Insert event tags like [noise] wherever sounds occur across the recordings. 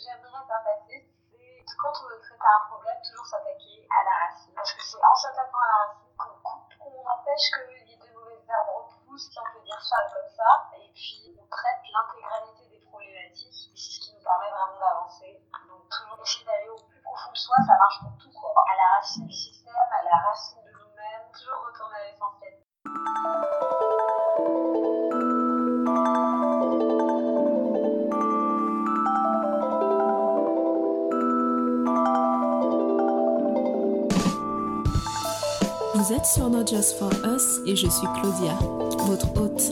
j'aimerais pas passer, c'est quand on veut traiter un problème, toujours s'attaquer à la racine. Parce que c'est en s'attaquant à la racine qu'on coupe, qu'on empêche que les deux mauvaises herbes repoussent, si on peut dire ça comme ça, et puis on traite l'intégralité des problématiques, et c'est ce qui nous permet vraiment d'avancer. Donc toujours essayer d'aller au plus profond de soi, ça marche pour tout. À la racine du système, à la racine de nous-mêmes, toujours retourner à l'essentiel. Vous êtes sur Not Just For Us et je suis Claudia, votre hôte,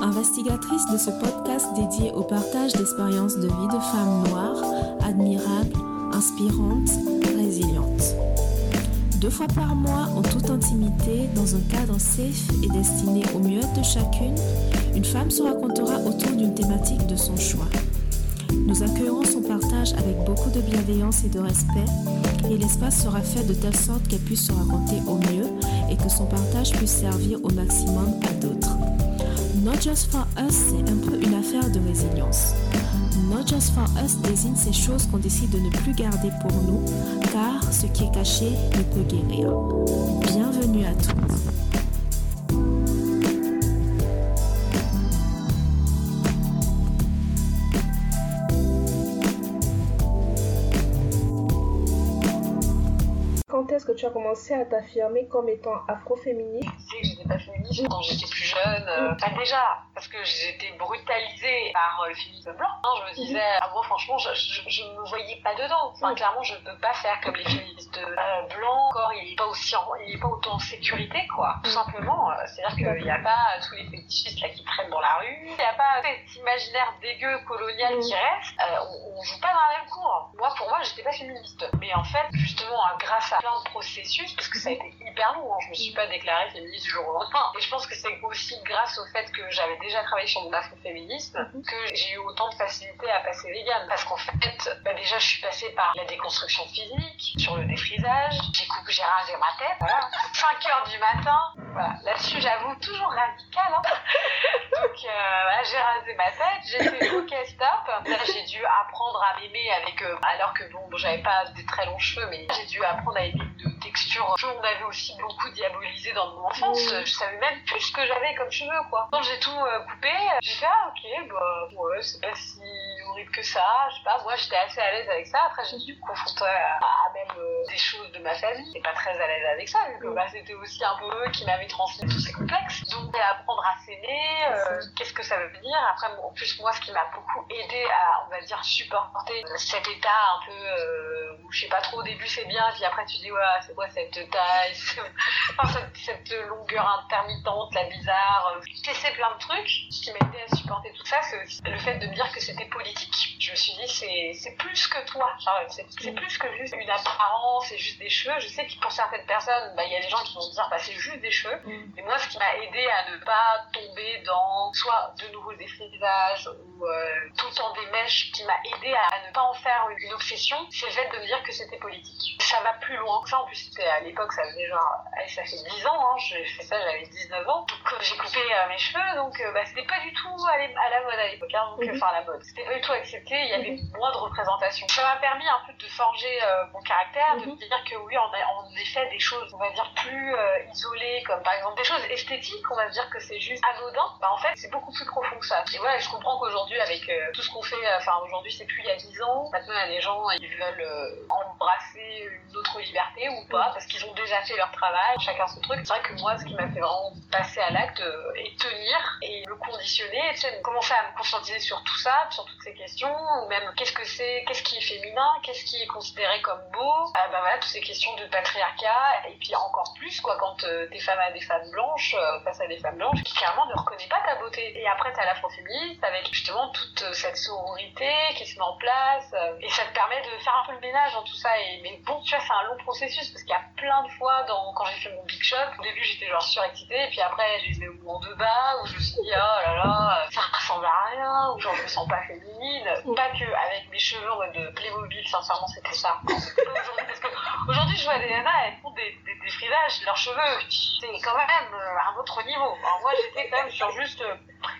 investigatrice de ce podcast dédié au partage d'expériences de vie de femmes noires, admirables, inspirantes, résilientes. Deux fois par mois, en toute intimité, dans un cadre safe et destiné au mieux de chacune, une femme se racontera autour d'une thématique de son choix. Nous accueillerons son partage avec beaucoup de bienveillance et de respect et l'espace sera fait de telle sorte qu'elle puisse se raconter au mieux et que son partage puisse servir au maximum à d'autres. Not Just For Us, c'est un peu une affaire de résilience. Not Just For Us désigne ces choses qu'on décide de ne plus garder pour nous, car ce qui est caché ne peut guérir. Bienvenue à toutes. Est-ce que tu as commencé à t'affirmer comme étant afroféministe? Je sais que j'étais pas féministe quand j'étais plus jeune. euh, déjà, parce que j'étais brutalisée par euh, le féminisme blanc. hein, je me disais, ah bon, franchement, je, je, je me voyais pas dedans. Enfin, Mhm. clairement, je peux pas faire comme les féministes euh, blancs. Encore, il est pas aussi, en- il est pas autant en sécurité, quoi. Tout simplement. euh, C'est-à-dire qu'il n'y a pas tous les fétichistes là qui traînent dans la rue. Il n'y a pas cet imaginaire dégueu colonial Mhm. qui reste. Euh, on, on joue pas dans la même cour. Moi, pour moi, j'étais pas féministe. Mais en fait, justement, hein, grâce à plein de processus, parce que ça a été hyper long, hein, je me suis pas déclarée féministe du jour au lendemain. Et je pense que c'est aussi grâce au fait que j'avais déjà travaillé sur mon afroféminisme que j'ai eu autant de facilité à passer vegan. Parce qu'en fait, bah, déjà, je suis passée par la déconstruction physique, sur le défrisage, j'ai coupé, j'ai rasé ma tête, voilà. 5 heures du matin, voilà. Là-dessus, j'avoue, toujours radical, hein. [laughs] Donc, euh, voilà, j'ai rasé ma tête, j'ai fait OK, stop. Là, j'ai dû apprendre à m'aimer avec, euh, alors que bon, bon, j'avais pas des très longs cheveux, mais j'ai dû apprendre à aimer de texture que on avait aussi beaucoup diabolisé dans mon enfance. Je savais même plus ce que j'avais comme cheveux, quoi. Quand j'ai tout euh, coupé, j'ai fait, ah, ok, bah, ouais, c'est pas si que ça. Je sais pas, moi, j'étais assez à l'aise avec ça. Après, dû me confronter à, à même euh, des choses de ma famille. J'étais pas très à l'aise avec ça, vu que bah, c'était aussi un peu eux qui m'avaient transmis tous ces complexes. Donc, apprendre à s'aimer, euh, qu'est-ce que ça veut dire? Après, en plus, moi, ce qui m'a beaucoup aidé à, on va dire, supporter cet état un peu, euh, où je sais pas trop, au début c'est bien, puis après tu dis, ouais, c'est quoi cette taille, [laughs] cette, longueur intermittente, la bizarre, euh, tester plein de trucs. Ce qui m'a aidé à supporter tout ça, c'est aussi le fait de me dire que c'était politique. Je me suis dit, c'est, c'est plus que toi, c'est, c'est plus que juste une apparence, c'est juste des cheveux. Je sais que pour certaines personnes, bah, il y a des gens qui vont dire, bah, c'est juste des cheveux. Et moi, ce qui m'a aidé à ne pas tomber dans soit de nouveaux défrisages ou euh, tout le temps des mèches, qui m'a aidé à ne pas en faire une, une obsession, c'est le fait de me dire que c'était politique. Ça va plus loin que ça. En plus, c'était à l'époque, ça faisait genre, ça fait 10 ans, hein, j'ai fait ça, j'avais 19 ans. Donc, euh, j'ai coupé euh, mes cheveux, donc euh, bah, c'était pas du tout à, la mode à l'époque, hein, donc, Mhm. enfin, à la mode. C'était pas du tout accepté, il y avait moins de représentation. Ça m'a permis un peu de forger euh, mon caractère, de Mhm. me dire que oui, on a en effet des choses, on va dire, plus euh, isolées, comme par exemple des choses esthétiques, on va se dire que c'est juste anodin. Bah, en fait, c'est beaucoup plus profond que ça. Et voilà, je comprends qu'aujourd'hui, avec euh, tout ce qu'on fait, enfin, aujourd'hui, c'est plus il y a 10 ans. Maintenant, il y a des gens, ils veulent embrasser une autre liberté ou pas, parce qu'ils ont déjà fait leur travail, chacun son truc. C'est vrai que moi, ce qui m'a fait vraiment passer à l'acte et tenir et me conditionner, tu sais, commencer à me conscientiser sur tout ça, sur toutes ces questions, ou même qu'est-ce que c'est, qu'est-ce qui est féminin, qu'est-ce qui est considéré comme beau, ah bah voilà, toutes ces questions de patriarcat, et puis encore plus, quoi, quand euh, t'es femme à des femmes blanches, euh, face à des femmes blanches, qui clairement ne reconnaissent pas ta beauté. Et après, t'as l'afroféministe, avec justement toute euh, cette sororité qui se met en place, et ça te permet de faire un peu le ménage dans tout ça. Et, mais bon, tu vois, c'est un long processus, parce qu'il y a plein de fois, dans, quand j'ai fait mon big shop, au début, j'étais genre surexcitée, et puis après, j'ai eu des mouvements de bas, où je me suis dit, oh là là, ça ressemble à rien, ou genre, je me sens pas féminine. Pas que avec mes cheveux mode Playmobil, sincèrement, c'était ça. Parce je vois des nanas, elles font des, des, leurs cheveux, c'est quand même euh, un autre niveau. Alors moi, j'étais quand même sur juste, euh,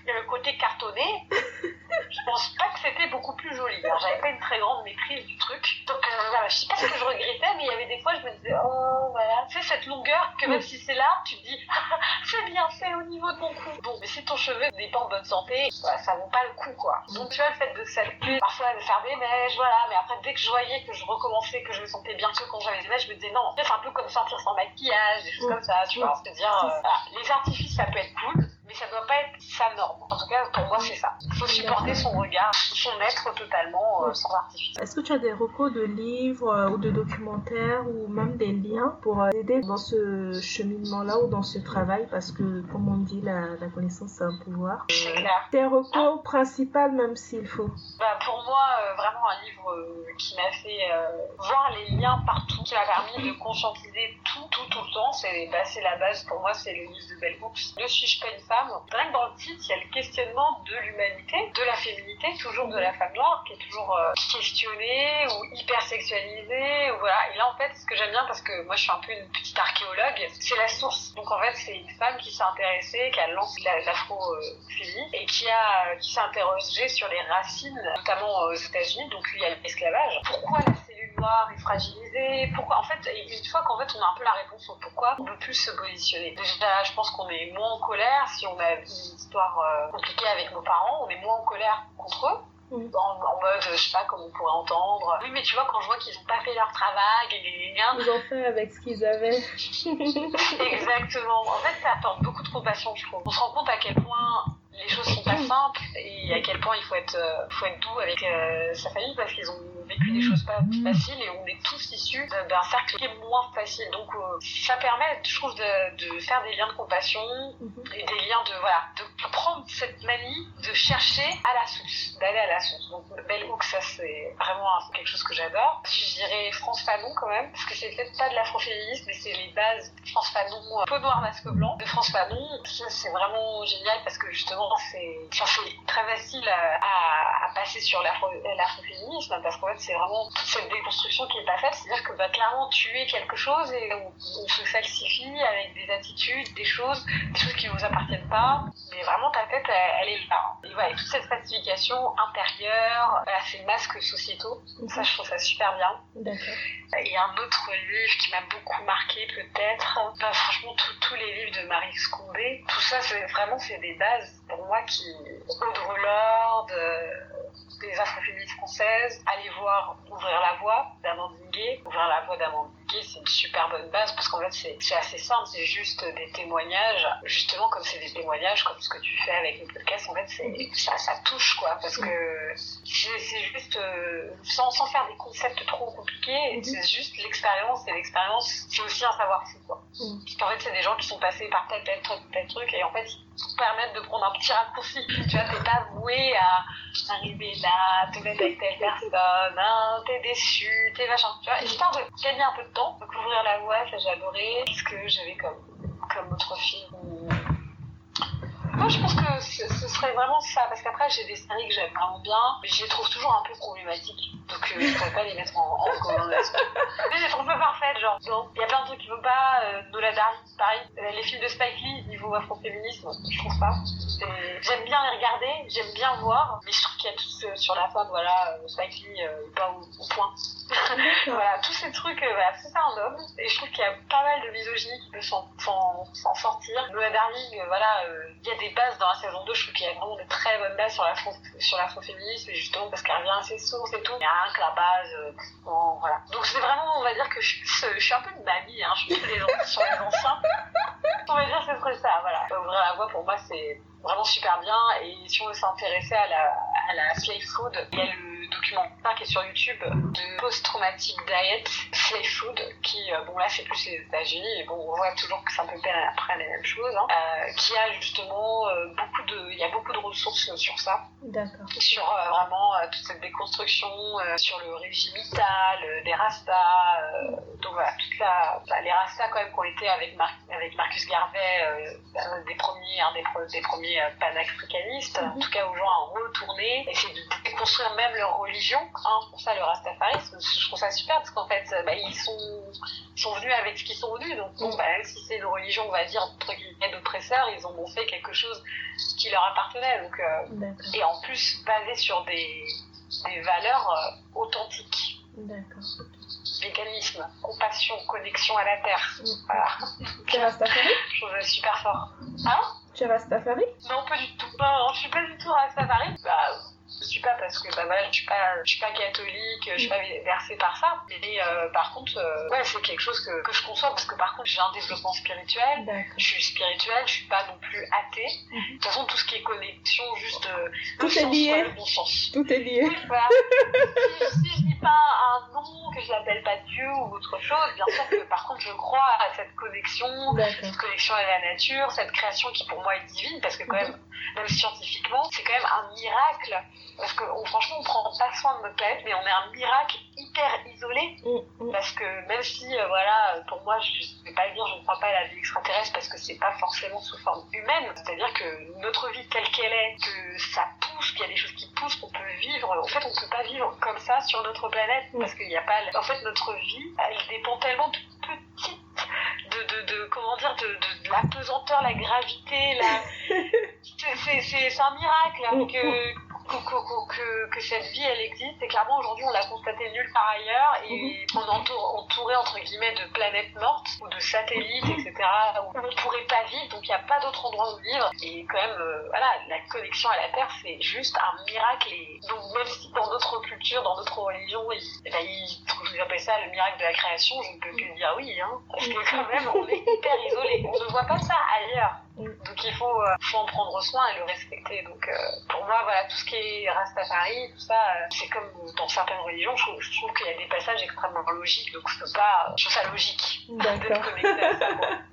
le côté cartonné, je pense pas que c'était beaucoup plus joli. Alors, j'avais pas une très grande maîtrise du truc. Donc, euh, je sais pas ce que je regrettais, mais il y avait des fois, je me disais, oh, voilà. Tu sais, cette longueur que même si c'est là, tu te dis, ah, c'est bien fait au niveau de mon cou. Bon, mais si ton cheveu n'est pas en bonne santé, bah, ça vaut pas le coup, quoi. Donc, tu vois, le fait de s'habituer, parfois de faire des mèches, voilà. Mais après, dès que je voyais que je recommençais, que je me sentais bien que quand j'avais des mèches, je me disais, non, c'est un peu comme sortir sans maquillage, des choses comme ça, tu vois. C'est-à-dire, euh, les artifices, ça peut être cool, mais ça doit pas être sa norme. En tout cas, pour moi, c'est ça. Il faut supporter son regard, son être totalement euh, sans artifice. Est-ce que tu as des recours de livres euh, ou de documentaires ou même des liens pour euh, aider dans ce cheminement-là ou dans ce travail? Parce que, comme on dit, la, la connaissance, c'est un pouvoir. C'est clair. Tes recours principaux, même s'il faut bah, Pour moi, vraiment un livre qui m'a fait voir les liens partout, qui m'a permis de conscientiser tout, tout, tout le temps. C'est bah, la base, pour moi, c'est le livre de Bell Hooks. Ne suis-je pas une femme? Rien que dans le titre, il y a le questionnement de l'humanité, de la féminité, toujours de la femme noire, qui est toujours euh, questionnée ou hyper sexualisée. Ou voilà. Et là, en fait, ce que j'aime bien, parce que moi, je suis un peu une petite archéologue, c'est la source. Donc, en fait, c'est une femme qui s'est intéressée, qui a lancé l'afro-féminisme et qui qui s'est interrogée sur les racines, notamment aux États-Unis. Donc, il y a l'esclavage. Pourquoi la est fragilisée Pourquoi En fait, une fois qu'en fait, on a un peu la réponse au pourquoi, on peut plus se positionner. Déjà, je pense qu'on est moins en colère si on a une histoire euh, compliquée avec nos parents, on est moins en colère contre eux. En, mode, je sais pas comment on pourrait entendre. Oui, mais tu vois, quand je vois qu'ils ont pas fait leur travail, Ils ont fait avec ce qu'ils avaient. [laughs] Exactement. En fait, ça apporte beaucoup de compassion, je trouve. On se rend compte à quel point les choses sont pas simples et à quel point il faut être, euh, faut être doux avec euh, sa famille parce qu'ils ont vécu des choses pas faciles et on est tous issus d'un cercle qui est moins facile. Donc euh, ça permet, je trouve, de, de, faire des liens de compassion et des liens de voilà, de prendre cette manie de chercher à la source, d'aller à la source. Donc Belle Hook, ça c'est vraiment quelque chose que j'adore. Je dirais France Fanon quand même, parce que c'est peut-être pas de l'afroféminisme, mais c'est les bases France Fanon, peau noire masque blanc de France Fanon. c'est vraiment génial parce que justement c'est très facile à, à, passer sur l'afroféminisme parce qu'en fait, c'est vraiment toute cette déconstruction qui n'est pas faite. C'est-à-dire que bah, clairement, tu es quelque chose et on, se falsifie avec des attitudes, des choses, des choses qui ne vous appartiennent pas. Mais vraiment, ta tête, elle, est là. Et voilà, toute cette falsification intérieure, voilà, ces masques sociétaux, ça, je trouve ça super bien. D'accord. Et un autre livre qui m'a beaucoup marqué, peut-être, bah, franchement, tous les livres de Marie Scondé, tout ça, c'est vraiment, c'est des bases pour moi qui Audre Lorde, des afroféministes françaises, aller voir Ouvrir la voie d'Amandine Gay. Ouvrir la voie d'Amandine C'est une super bonne base parce qu'en fait, c'est assez simple, c'est juste des témoignages. Justement, comme c'est des témoignages, comme ce que tu fais avec le podcast, en fait, ça, ça touche, quoi, parce que c'est juste, euh, sans, sans faire des concepts trop compliqués, mhm. c'est juste l'expérience, et l'expérience, c'est aussi un savoir-faire, quoi. Mhm. Parce qu'en fait, c'est des gens qui sont passés par tel, tel truc, tel truc, et en fait, ils permettent de prendre un petit raccourci. Tu vois, t'es pas voué à arriver là, te mettre avec telle personne, hein, t'es déçu, t'es machin, tu vois. Histoire de gagner un peu de temps, de couvrir la voie, ça j'ai adoré. Qu'est-ce que j'avais comme, comme autre film moi, je pense que ce, serait vraiment ça, parce qu'après, j'ai des séries que j'aime vraiment bien, mais je les trouve toujours un peu problématiques. Donc, euh, je pourrais pas les mettre en, en recommandation. [laughs] mais je les trouve pas parfaites, genre, il y a plein de trucs qui vont pas, euh, Nola Dari, pareil. Euh, les films de Spike Lee, niveau afroféminisme, je trouve pas. J'aime bien les regarder, j'aime bien voir, mais je trouve a tout sur la femme, voilà, euh, Spike euh, pas au, au point. [laughs] voilà, tous ces trucs, voilà, c'est ça un homme, et je trouve qu'il y a pas mal de misogynie qui peut s'en sortir. Nola Darling, voilà, il y a des bases dans la saison 2, je trouve qu'il y a vraiment de très bonnes bases sur l'afroféminisme, et justement parce qu'elle revient à ses sources et tout. Il y a rien que la base, bon, voilà. Donc c'est vraiment, on va dire que je, je, suis un peu une mamie, hein, je suis les gens sur les anciens. [laughs] On va dire que c'est ça, voilà. Ouvrir la voie pour moi c'est vraiment super bien, et si on veut s'intéresser à la, à la slave food, il le documentaire qui est sur YouTube de Post-Traumatic Diet Slave Food, qui, euh, bon là c'est plus les États-Unis, et bon on voit toujours que c'est un peu après les mêmes choses, hein, euh, qui a justement euh, beaucoup de, il y a beaucoup de ressources sur ça. D'accord. Sur vraiment toute cette déconstruction, sur le régime vital, des rastas, donc voilà, toute la, bah, les rastas quand même qui ont été avec, avec Marcus Garvey, des premiers, un des, des premiers panafricanistes, en mhm. tout cas aux gens à retourner, essayer de déconstruire même leur religion. Hein, pour ça, le rastafarisme, je trouve ça super parce qu'en fait, bah, ils sont, sont venus avec ce qu'ils sont venus. Donc, bon, bah, si c'est une religion, on va dire, entre guillemets, d'oppresseurs, ils ont fait quelque chose qui leur appartenait. Donc, euh, et en plus, basé sur des, des valeurs euh, authentiques. D'accord. Véganisme, compassion, connexion à la terre. Mm. Voilà. [laughs] Tu es Rastafari? Je trouve ça super fort. Hein? Tu es Rastafari? Non, pas du tout. Non, non, je suis pas du tout Rastafari. Bah, je suis pas parce que bah voilà, je suis pas, je suis pas catholique, je suis pas versée par ça. Mais euh, par contre, euh, ouais, c'est quelque chose que, que je conçois parce que par contre, j'ai un développement spirituel. Je suis spirituelle, je suis pas non plus athée. De toute façon, tout ce qui est connexion, juste euh, Tout le est sens, lié. le bon sens. Tout est lié. Oui, voilà. si, si je dis pas un nom, que je l'appelle pas Dieu ou autre chose, bien sûr que par contre, je crois à cette connexion, cette connexion à la nature, cette création qui pour moi est divine, parce que quand même, même scientifiquement, c'est quand même un miracle. Parce que on- franchement, on prend pas soin de notre planète, mais on est un miracle hyper isolé. Mm, mm. Parce que même si, euh, voilà, pour moi, je ne vais pas dire, je ne crois pas à la vie extraterrestre parce que c'est pas forcément sous forme humaine. C'est-à-dire que notre vie telle qu'elle est, que ça pousse, qu'il y a des choses qui poussent, qu'on peut vivre. En fait, on peut pas vivre comme ça sur notre planète Mm. parce qu'il n'y a pas. En fait, notre vie, elle dépend tellement de petites. De, de, de comment dire de, de, de la pesanteur la gravité la [laughs] c'est- c'est c'est- c'est un miracle hein, que, que, que, cette vie elle existe. Et clairement aujourd'hui on l'a constaté nulle part ailleurs. Et on est entour- entouré entre guillemets de planètes mortes ou de satellites etc où on pourrait pas vivre. Donc il n'y a pas d'autre endroit où vivre. Et quand même euh, voilà la connexion à la terre c'est juste un miracle. Et donc même si dans d'autres cultures dans d'autres religions ils, eh ben, ils, ils appellent ça le miracle de la création je ne peux que dire oui hein, parce que quand même on est hyper isolé. On ne voit pas ça ailleurs donc il faut, euh, faut en prendre soin et le respecter. Donc euh, pour moi, voilà, tout ce qui est Rastafari, tout ça, euh, c'est comme dans certaines religions, je trouve, je trouve qu'il y a des passages extrêmement logiques, donc je peux pas, je trouve ça logique d'être D'accord.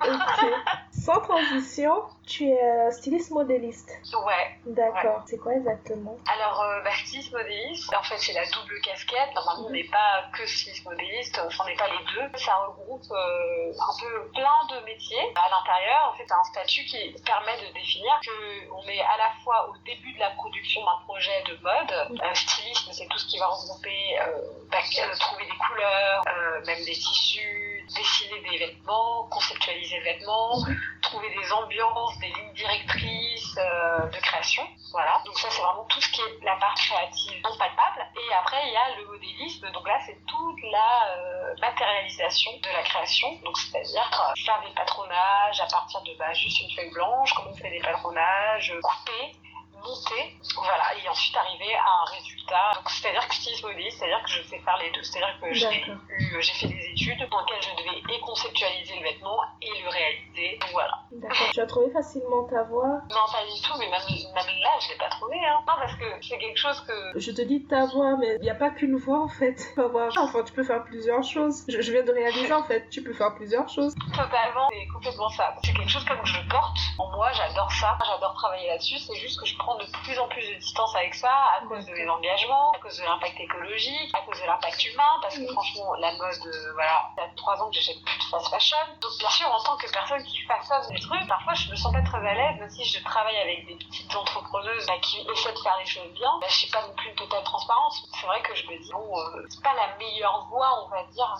[laughs] Sans transition, tu es styliste modéliste. Ouais. D'accord. C'est quoi exactement? Alors, bah, styliste modéliste, en fait, c'est la double casquette. Normalement, on n'est pas que styliste modéliste, enfin, on n'est pas les deux. Ça regroupe un peu plein de métiers à l'intérieur. En fait, c'est un statut qui permet de définir que on est à la fois au début de la production d'un projet de mode. Euh, stylisme, c'est tout ce qui va regrouper, euh, bah, trouver des couleurs, euh, même des tissus, dessiner des vêtements, conceptualiser des vêtements, trouver des ambiances, des lignes directrices euh, de création. Voilà. Donc ça, c'est vraiment tout ce qui est la part créative non palpable. Et après, il y a le modélisme. Donc là, c'est toute la euh, matérialisation de la création. Donc c'est-à-dire euh, faire des patronages à partir de bah, juste une feuille blanche, comment on fait des patronages, couper monter, voilà, et ensuite arriver à un résultat. Donc c'est-à-dire que styliste modéliste, c'est-à-dire que je sais faire les deux. C'est-à-dire que j'ai fait des études dans lesquelles je devais et conceptualiser le vêtement et le réaliser. Donc voilà. D'accord. Tu as trouvé facilement ta voix Non, pas du tout, mais même, même là, je l'ai pas trouvé. Hein. Non, parce que c'est quelque chose que. Je te dis ta voix, mais il n'y a pas qu'une voix en fait. Tu peux avoir- Enfin, tu peux faire plusieurs choses. Je, je viens de réaliser en fait, tu peux faire plusieurs choses. Totalement, c'est complètement ça. C'est quelque chose comme que je porte en moi, j'adore ça, j'adore travailler là-dessus. C'est juste que je prends de plus en plus de distance avec ça à cause de mes engagements, à cause de l'impact écologique, à cause de l'impact humain, parce que Oui. franchement, la mode, euh, voilà, ça fait trois ans que j'achète plus de fast fashion. Donc bien sûr, en tant que personne qui façonne des trucs, parfois je me sens pas très à l'aise, même si je travaille avec des petites entrepreneuses bah, qui essaient de faire les choses bien, bah, j'ai pas non plus une totale transparence. C'est vrai que je me dis, bon, euh, c'est pas la meilleure voie, on va dire.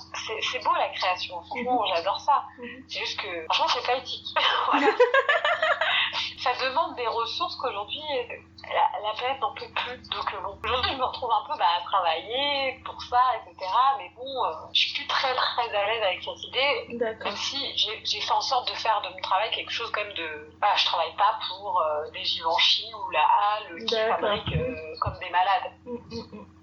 C'est beau la création, franchement, j'adore ça. Mhm. C'est juste que, franchement, c'est pas éthique. [laughs] Voilà. [laughs] ça demande des ressources qu'aujourd'hui, la, la planète n'en peut plus. Donc, euh, bon, aujourd'hui, je me retrouve un peu bah, à travailler pour ça, etc. Mais bon, euh, je suis plus très, très à l'aise avec cette idée. Même si j'ai fait en sorte de faire de mon travail quelque chose quand même de... Voilà, je travaille pas pour euh, des Givenchy ou la Halle qui fabriquent euh, comme des malades.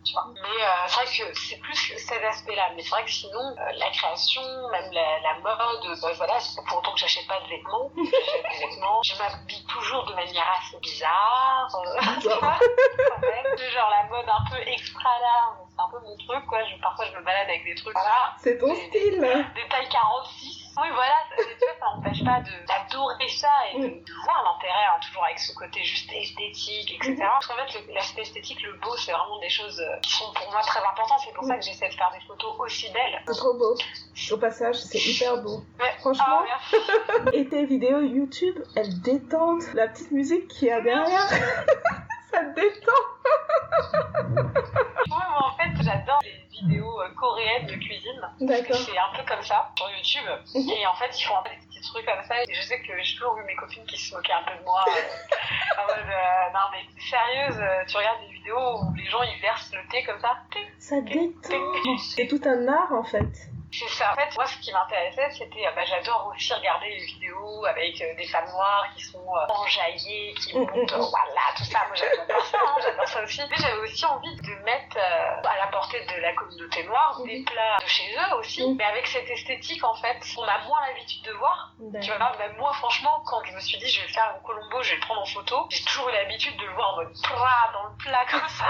Tu vois. Mais euh, c'est vrai que c'est plus cet aspect-là. Mais c'est vrai que sinon, euh, la création, même la, la mode, euh, bah, voilà, c'est pour autant que j'achète pas de vêtements. [laughs] Des. Je m'habille toujours de manière assez bizarre. euh, [laughs] tu vois, quand même. Genre la mode un peu extra large. C'est un peu mon truc, quoi. Je, parfois, je me balade avec des trucs. Voilà C'est ton style. des tailles 46. Oui, voilà, ça, tu vois, ça n'empêche pas d'adorer ça et de, de voir l'intérêt, hein, toujours avec ce côté juste esthétique, etc. Parce qu'en fait, l'aspect esthétique, le beau, c'est vraiment des choses euh, qui sont pour moi très importantes. C'est pour ça que j'essaie de faire des photos aussi belles. C'est trop beau. Au passage, c'est hyper beau. Ouais. Franchement. Ah, merci. [laughs] Et tes vidéos YouTube, elles détendent la petite musique qu'il y a derrière. [laughs] Ça te détend. Ouais, moi en fait, j'adore les vidéos euh, coréennes de cuisine. D'accord. C'est un peu comme ça sur YouTube. Mhm. Et en fait, ils font un peu des petits trucs comme ça. Et je sais que j'ai toujours vu mes copines qui se moquaient un peu de moi. [laughs] en mode, euh, non mais t'es sérieuse, euh, tu regardes des vidéos où les gens ils versent le thé comme ça. Ça détend. C'est tout un art en fait. C'est ça. En fait, moi, ce qui m'intéressait, c'était, euh, bah, j'adore aussi regarder les vidéos avec euh, des femmes noires qui sont euh, enjaillées, qui Mm, montent, mm, mm. voilà, tout ça. Moi, j'adore ça, hein, j'adore ça aussi. Mais j'avais aussi envie de mettre euh, à la portée de la communauté noire des plats de chez eux aussi, mais avec cette esthétique, en fait, on a moins l'habitude de voir. Tu vois, même moi, franchement, quand je me suis dit, je vais faire un colombo, je vais le prendre en photo, j'ai toujours eu l'habitude de le voir en mode plat dans le plat comme ça.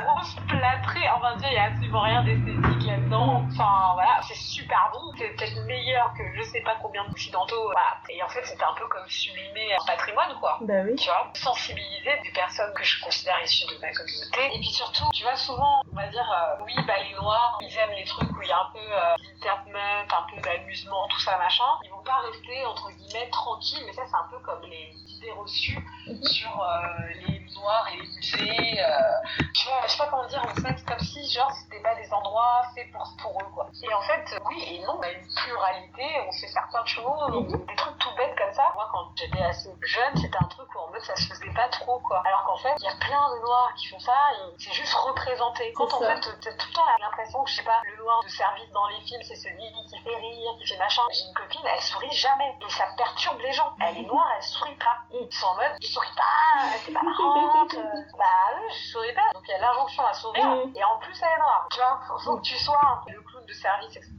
[laughs] Grosse plâtrée. Enfin, tu il y a absolument rien d'esthétique là-dedans. Enfin, voilà, c'est super bon. C'est peut-être meilleur que je sais pas combien d'occidentaux. Voilà. Et en fait, c'était un peu comme sublimer un patrimoine, quoi. Bah oui. Tu vois, sensibiliser des personnes que je considère issues de ma communauté. Et puis surtout, tu vois, souvent, on va dire, euh, oui, bah les noirs, ils aiment les trucs où il y a un peu euh, d'entertainment, un peu d'amusement, tout ça, machin. Ils vont pas rester, entre guillemets, tranquilles, mais ça, c'est un peu comme les idées reçues Mhm. sur euh, les noirs et les musées. euh, tu vois, je sais pas comment dire, en fait, comme si, genre, c'était pas des endroits faits pour, pour eux, quoi. Et en fait, oui et non, on a une pluralité, on plein de choses, Mhm. des trucs tout bêtes comme ça. Moi, quand j'étais assez jeune, c'était un truc où en mode ça se pas trop, quoi. Alors qu'en fait, il y a plein de noirs qui font ça et c'est juste représenté. Quand en ça. fait, t'as tout le temps l'impression que, je sais pas, le noir de service dans les films, c'est celui qui fait rire, qui fait machin. J'ai une copine, elle sourit jamais. Et ça perturbe les gens. Elle est noire, elle sourit pas. Ils sont en mode, je souris pas, c'est pas marrante. [laughs] bah oui, je souris pas. Donc il y a l'injonction à sourire. Mhm. Et en plus, elle est noire. Tu vois, faut, faut que tu sois le clown de service, etc.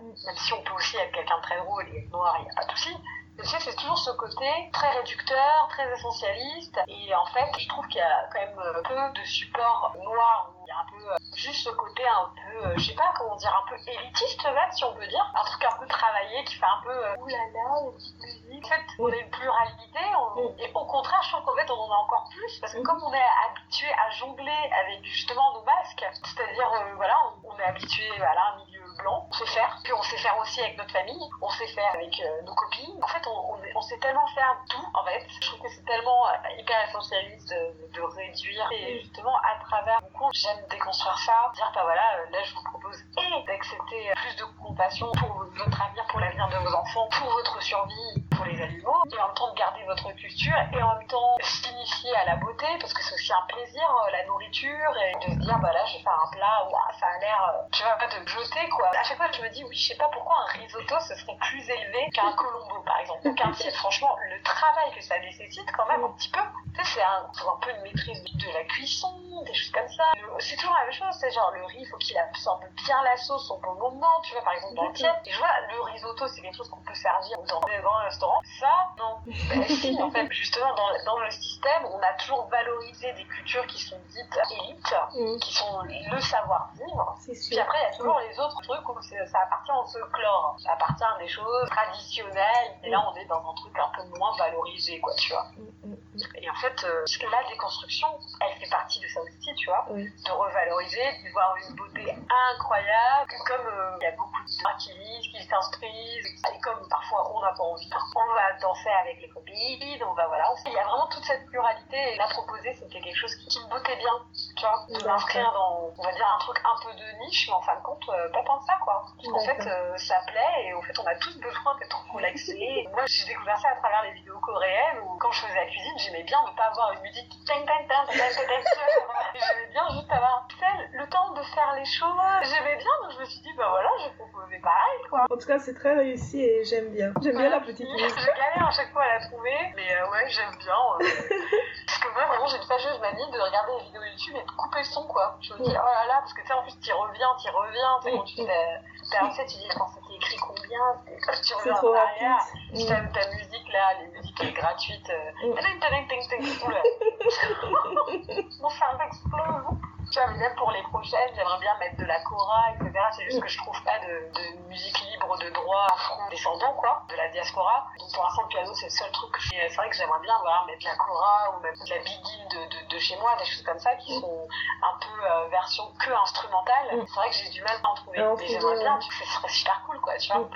Même si on peut aussi être quelqu'un de très drôle et être noir, il n'y a pas de souci. C'est toujours ce côté très réducteur, très essentialiste. Et en fait, je trouve qu'il y a quand même peu de supports noirs où il y a un peu euh, juste ce côté un peu, euh, je sais pas comment dire, un peu élitiste même, si on peut dire. Un truc un peu travaillé qui fait un peu euh, oulala, la petite musique. En fait, on a une pluralité. on- Et au contraire, je trouve qu'en fait, on en a encore plus. Parce que comme on est habitué à jongler avec justement nos masques, c'est-à-dire, euh, voilà, on, on est habitué voilà, à blanc, on sait faire. Puis on sait faire aussi avec notre famille, on sait faire avec euh, nos copines. En fait, on, on, sait tellement faire tout, en fait. Je trouve que c'est tellement euh, hyper essentialiste de, réduire. Et justement, à travers mon compte, j'aime déconstruire ça. Dire, bah voilà, euh, là, je vous propose et d'accepter plus de compassion pour votre avenir, pour l'avenir de vos enfants, pour votre survie, pour les animaux. Et en même temps, de garder votre culture et en même temps, s'initier à la beauté, parce que c'est aussi un plaisir, la nourriture, et de se dire, bah là, je vais faire un plat, ouah, ça a l'air, tu vois, de jeter, quoi. À chaque fois, je me dis, oui, je sais pas pourquoi un risotto, ce serait plus élevé qu'un colombo, par exemple, ou qu'un tiède. Franchement, le travail que ça nécessite, quand même, un petit peu. Tu sais, c'est un, peu une maîtrise de la cuisson, des choses comme ça. C'est toujours la même chose, c'est genre, le riz, faut qu'il absorbe bien la sauce au bon moment, tu vois, par exemple, dans le tiède. Et je vois, le risotto, c'est quelque chose qu'on peut servir dans des grands restaurants. Ça, non. Ben, si, en fait, [laughs] justement, dans, dans le système, on a toujours valorisé des cultures qui sont dites élites, Mhm. qui sont le savoir-vivre. C'est Puis après, il y a toujours les autres où ça appartient au folklore. Ça appartient à des choses traditionnelles. Et là, on est dans un truc un peu moins valorisé, quoi, tu vois. Mhm, mhm. Et en fait, euh, la déconstruction, elle fait partie de ça aussi, tu vois. Oui. De revaloriser, de voir une beauté incroyable. Comme euh, il y a beaucoup de gens qui lisent, qui s'instruisent. Et comme parfois on n'a pas envie, on va danser avec les copines, on va voilà. Il y a vraiment toute cette pluralité. Et la proposer, c'était quelque chose qui, qui me bottait bien, tu vois. De m'inscrire dans, on va dire, un truc un peu de niche, mais en fin de compte, euh, pas tant que ça, quoi. En fait, euh, ça plaît et au fait, on a tous besoin d'être relaxés. Moi, j'ai découvert ça à travers les vidéos coréennes où, quand je faisais la cuisine, j'aimais bien ne pas avoir une musique qui [laughs] J'aimais bien juste avoir sais, le temps de faire les choses. J'aimais bien, donc je me suis dit, bah voilà, je vais proposer pareil, quoi. En tout cas, c'est très réussi et j'aime bien. J'aime bien la petite musique. Je galère à chaque fois à la trouver, mais euh, ouais, j'aime bien. euh. [laughs] parce que moi, vraiment, j'ai une fâcheuse manie de regarder les vidéos YouTube et de couper le son, quoi. Je me dis, oh là là, parce que tu sais, en plus, t'y reviens, t'y reviens, tu sais, quand tu fais. T'as tu dis, attends, écrit combien Tu reviens trop rapide. Tu Mhm. aimes ta musique là, les musiques euh, gratuites. Euh... Mm. oula. Mon cerveau explose. Tu vois, même pour les prochaines, j'aimerais bien mettre de la cora, etc. C'est juste que je trouve pas de, de musique libre de droit afro-descendant, quoi, de la diaspora. Donc pour l'instant, le piano, c'est le seul truc que je C'est vrai que j'aimerais bien voilà, mettre de la cora ou même de la biguine de, de, de, chez moi, des choses comme ça qui sont un peu euh, version que instrumentale. C'est vrai que j'ai du mal à en trouver. mais j'aimerais bien, ce serait super cool, quoi, tu vois.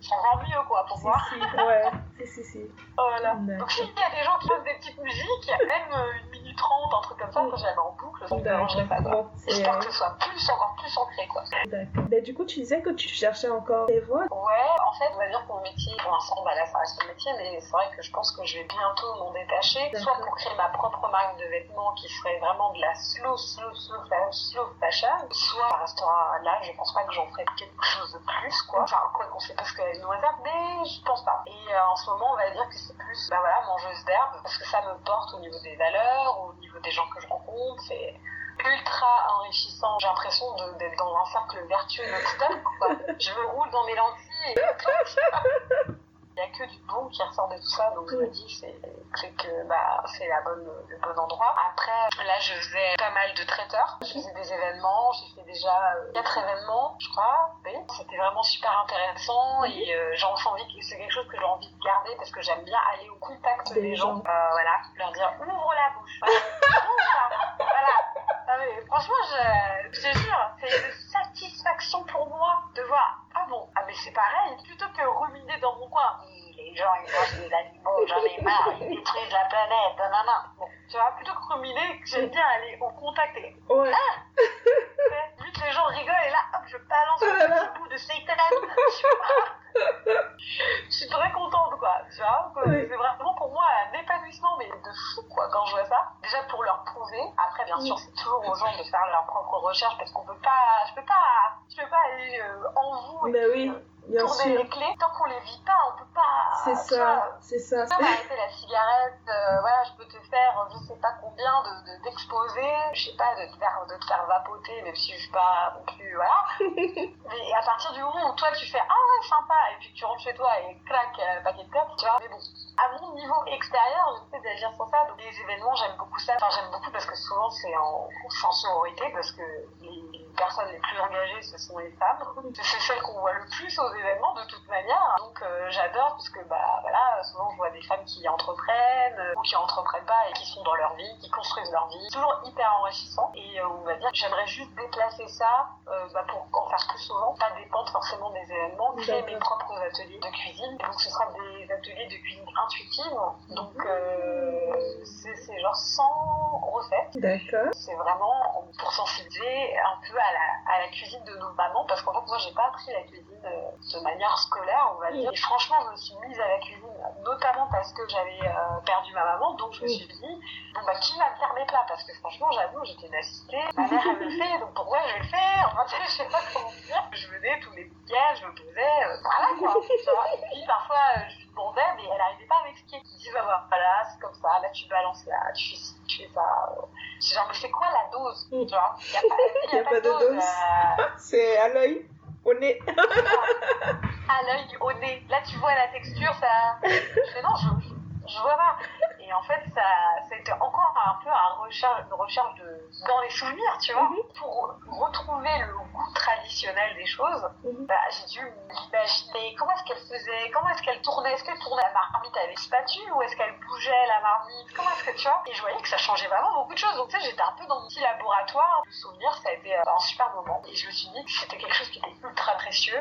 C'est encore mieux, quoi, pour voir. Si, ouais, si, si, si. [laughs] Voilà. Donc s'il y a des gens qui posent des petites musiques, même euh, une minute trente, un truc comme ça, que j'avais en boucle, ça me dérangerait pas, J'espère que ce soit plus, encore plus ancré, quoi. D'accord. Mais du coup, tu disais que tu cherchais encore des voix Ouais, en fait, on va dire que mon métier, pour l'instant, bah là, ça reste mon métier, mais c'est vrai que je pense que je vais bientôt m'en détacher, soit pour créer ma propre marque de vêtements qui serait vraiment de la slow, slow, slow, slow fashion, soit ça restera là, je pense pas que j'en ferai quelque chose de plus, quoi. Enfin, quoi qu'on sait pas ce qu'elle nous réserve, mais je pense pas. Et euh, en ce moment, on va dire que c'est plus, bah voilà, mangeuse d'herbe, parce que ça me porte au niveau des valeurs, au niveau des gens que je rencontre, c'est ultra enrichissant. J'ai l'impression d'être dans un cercle vertueux non-stop. Je me roule dans mes lentilles et n'y a que du bon qui ressort de tout ça, donc je me dis c'est que bah, c'est la bonne, le bon endroit. Après, là, je faisais pas mal de traiteurs, je faisais des événements, j'ai fait déjà euh, quatre événements, je crois. Oui. C'était vraiment super intéressant et euh, j'ai envie, c'est quelque chose que j'ai envie de garder parce que j'aime bien aller au contact des, gens, euh, voilà, leur dire ouvre la bouche, voilà. [laughs] voilà. franchement, je, je te jure, c'est une satisfaction pour moi de voir ah ah mais c'est pareil, plutôt que ruminer dans mon coin, les gens ils mangent des animaux, j'en ai marre, ils détruisent la planète, non, non. Bon, tu vois, plutôt que ruminer, j'aime bien aller au contact et. Ouais. Ah Vu que les gens rigolent et là, hop, je balance un petit bout de Satan, tu vois. [laughs] Je suis très contente, quoi, tu vois. Oui. C'est vraiment pour moi un épanouissement, mais de fou, quoi, quand je vois ça. Déjà pour leur prouver. Après, bien sûr, c'est toujours aux gens de faire leur propre recherche parce qu'on peut pas, je peux pas, pas aller euh, en vous et bah oui. euh, Bien tourner sûr. les clés. Tant qu'on les vit pas, on peut pas. C'est ça, c'est ça. Comme arrêter la cigarette, euh, voilà, je peux te faire je sais pas combien de d'exposer, de, je sais pas, de te faire de te faire vapoter, même si je suis pas non plus, voilà. [laughs] Mais à partir du moment où toi tu fais ah ouais sympa et puis tu rentres chez toi et clac euh, paquet de clopes, tu vois. Mais bon, à mon niveau extérieur, j'essaie d'agir sans ça. Donc les événements, j'aime beaucoup ça. Enfin j'aime beaucoup parce que souvent c'est en, en sororité parce que personnes les plus engagées, ce sont les femmes. [laughs] C'est celles qu'on voit le plus aux événements de toute manière. Donc euh, j'adore parce que bah voilà, souvent je vois des femmes qui entreprennent euh, ou qui entreprennent pas et qui sont dans leur vie, qui construisent leur vie. Toujours hyper enrichissant. Et euh, on va dire, j'aimerais juste déplacer ça bah, pour en faire plus souvent, pas dépendre forcément des événements, créer mes propres ateliers de cuisine. Et donc ce sera des ateliers de cuisine intuitive. Donc euh, c'est genre sans recettes. D'accord. C'est vraiment pour sensibiliser un peu à la, à la cuisine de nos mamans parce qu'en fait moi j'ai pas appris la cuisine de manière scolaire on va dire. Et franchement je me suis mise à la cuisine notamment parce que j'avais euh, perdu ma maman donc je me suis dit bon bah qui va me faire mes plats? Parce que franchement j'avoue j'étais une assistée, ma mère elle le fait donc pourquoi je vais le faire enfin tu sais je sais pas comment dire. Je venais tous les week-ends, je me posais, euh, voilà quoi. Et puis parfois euh, je demandais mais elle arrivait pas à m'expliquer. Je dis bah voilà c'est comme ça, là tu balances là, tu fais ci, tu fais ça. Dis genre mais c'est quoi la dose? Il y a pas, y a Y a pas de dose. euh, [laughs] C'est à l'œil, au nez. [laughs] à l'œil, au nez. Là, tu vois la texture, ça. Je fais non, je, je, je vois pas. Et en fait, ça, ça a été encore un peu un recherche, une recherche de, dans les souvenirs, tu vois. Pour retrouver le goût traditionnel des choses, Mhm. bah, j'ai dû m'imaginer comment est-ce qu'elle faisait, comment est-ce qu'elle tournait, est-ce qu'elle tournait la marmite avec spatule ou est-ce qu'elle bougeait la marmite, comment est-ce que tu vois? Et je voyais que ça changeait vraiment beaucoup de choses. Donc, tu sais, j'étais un peu dans mon petit laboratoire. Le souvenir, ça a été euh, un super moment. Et je me suis dit que c'était quelque chose qui était ultra précieux.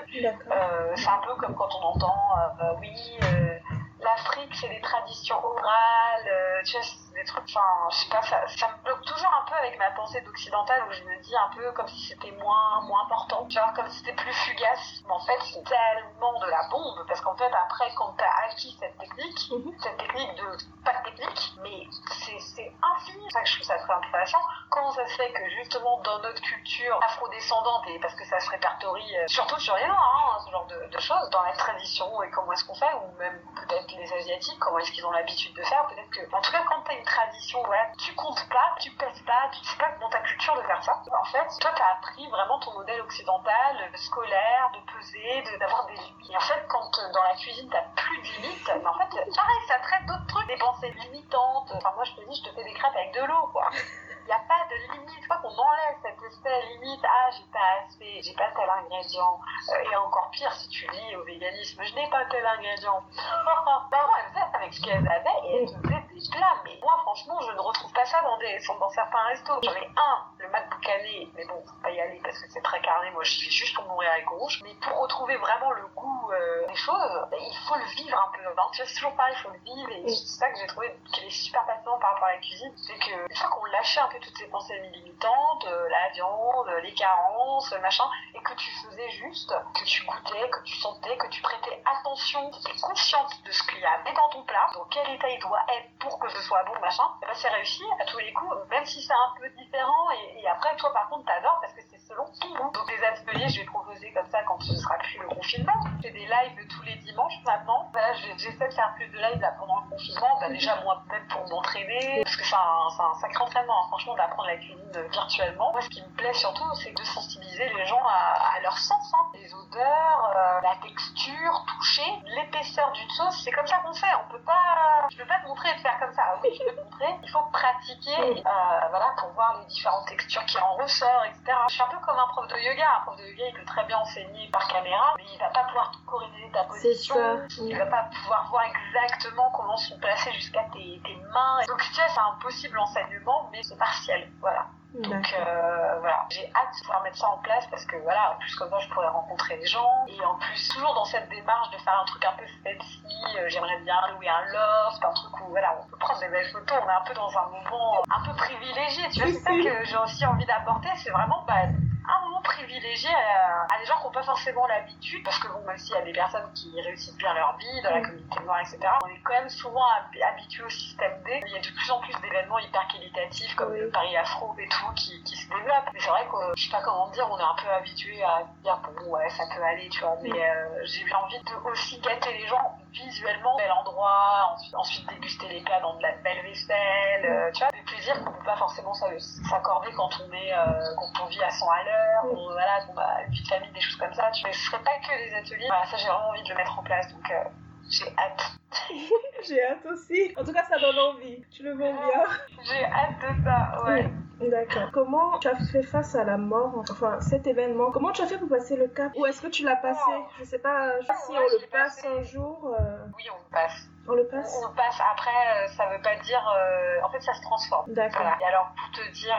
Euh, c'est un peu comme quand on entend, euh, euh, oui, euh, l'Afrique, c'est des traditions orales, euh, tu des trucs, enfin, je sais pas, ça, ça me bloque toujours un peu avec ma pensée d'occidentale où je me dis un peu comme si c'était moins, moins important, vois, comme si c'était plus fugace. Mais en fait, c'est tellement de la bombe, parce qu'en fait, après, quand t'as acquis cette technique, Mhm. cette technique de, pas de technique, mais c'est, c'est infini. C'est ça que je trouve ça très intéressant. Comment ça se fait que justement dans notre culture afrodescendante, et parce que ça se répertorie euh, surtout sur les Noirs, hein, ce genre de, de choses, dans la tradition et comment est-ce qu'on fait, ou même peut-être les Asiatiques, comment est-ce qu'ils ont l'habitude de faire, peut-être que, en tout cas, quand t'as une tradition, voilà, tu comptes pas, tu pèses pas, tu sais pas dans ta culture de faire ça. En fait, toi, t'as appris vraiment ton modèle occidental, euh, scolaire, de peser, de- d'avoir des limites. Et en fait, quand euh, dans la cuisine, t'as plus de limites, mais en fait, pareil, ça traite d'autres trucs, des pensées limitantes. Enfin, moi, je te dis, je te fais des crêpes avec de l'eau, quoi. [laughs] il n'y a pas de limite. Une fois qu'on enlève cette espèce limite, ah, j'ai pas assez, j'ai pas tel ingrédient. Euh, et encore pire, si tu lis au véganisme, je n'ai pas tel ingrédient. [laughs] bah, elle faisait avec ce qu'elle avait et elle te faisait plats. Mais moi, franchement, je ne retrouve pas ça dans, des, dans certains restos. J'en ai un, le mat boucané, mais bon, faut pas y aller parce que c'est très carné. Moi, j'y vais juste pour mourir avec rouge. Mais pour retrouver vraiment le goût euh, des choses, bah, il faut le vivre un peu. Hein. C'est toujours pareil, il faut le vivre. Et c'est ça que j'ai trouvé qui est super fascinant par rapport à la cuisine. C'est que une fois qu'on lâchait un peu toutes ces pensées limitantes, euh, la viande, les carences, machin, et que tu faisais juste, que tu goûtais, que tu sentais, que tu prêtais attention, que tu étais consciente de ce qu'il y avait dans ton plat, dans quel état il doit être pour que ce soit bon, machin, ben c'est réussi à tous les coups, même si c'est un peu différent. Et, après, toi, par contre, t'adores parce que c'est selon. Donc, des ateliers, je vais proposer comme ça quand ce sera plus le confinement. Je fais des lives tous les dimanches maintenant. Voilà, j'essaie de faire plus de lives là, pendant le confinement. Bah, déjà, moi, même pour m'entraîner, parce que c'est un, un, sacré entraînement, hein, franchement, d'apprendre la cuisine virtuellement. Moi, ce qui me plaît surtout, c'est de sensibiliser les gens à, leur sens, hein. les odeurs, euh, la texture, toucher, l'épaisseur d'une sauce. C'est comme ça qu'on fait. On peut pas, je peux pas te montrer de faire comme ça. Ah oui, je peux te montrer. Il faut pratiquer, euh, voilà, pour voir les différentes textures qui en ressortent, etc. Je suis un peu comme un prof de yoga. Un prof de yoga, il peut très bien enseigner par caméra, mais il va pas pouvoir corriger ta position. Il va pas pouvoir voir exactement comment sont placées jusqu'à tes, tes mains. Donc, tu vois, c'est un possible enseignement, mais c'est partiel. Voilà. Donc euh, voilà, j'ai hâte de pouvoir mettre ça en place parce que voilà, en plus comme ça je pourrais rencontrer les gens et en plus toujours dans cette démarche de faire un truc un peu fancy, euh, j'aimerais bien louer un loft, un truc où voilà, on peut prendre des belles photos, on est un peu dans un moment un peu privilégié, tu vois, c'est ça que j'ai aussi envie d'apporter, c'est vraiment bah, un moment privilégié à, des gens qui n'ont pas forcément l'habitude, parce que bon, même s'il y a des personnes qui réussissent bien leur vie, dans la mm. communauté noire, etc., on est quand même souvent habitué au système D. Il y a de plus en plus d'événements hyper qualitatifs, comme le Paris Afro et tout, qui, qui se développent. Mais c'est vrai que, je sais pas comment dire, on est un peu habitué à dire, bon, ouais, ça peut aller, tu vois, mais euh, j'ai eu envie de aussi gâter les gens visuellement, bel endroit, ensuite, déguster les plats dans de la belle vaisselle, euh, tu vois, plaisirs qu'on peut pas forcément s'accorder quand on est, euh, quand on vit à 100 à l'heure, voilà, bon, bah, vie de famille, des choses comme ça, tu vois, ce serait pas que les ateliers, voilà, ça j'ai vraiment envie de le mettre en place, donc euh, j'ai hâte. [laughs] j'ai hâte aussi. En tout cas, ça donne envie. Tu le vois bien. J'ai hâte de ça, ouais. D'accord. Comment tu as fait face à la mort, enfin cet événement? Comment tu as fait pour passer le cap? Ou est-ce que tu l'as passé? Je sais pas, si on le passe un jour. Euh, oui, on le passe. On le passe? On le passe. Après, euh, ça veut pas dire. Euh, en fait, ça se transforme. D'accord. Et alors, pour te dire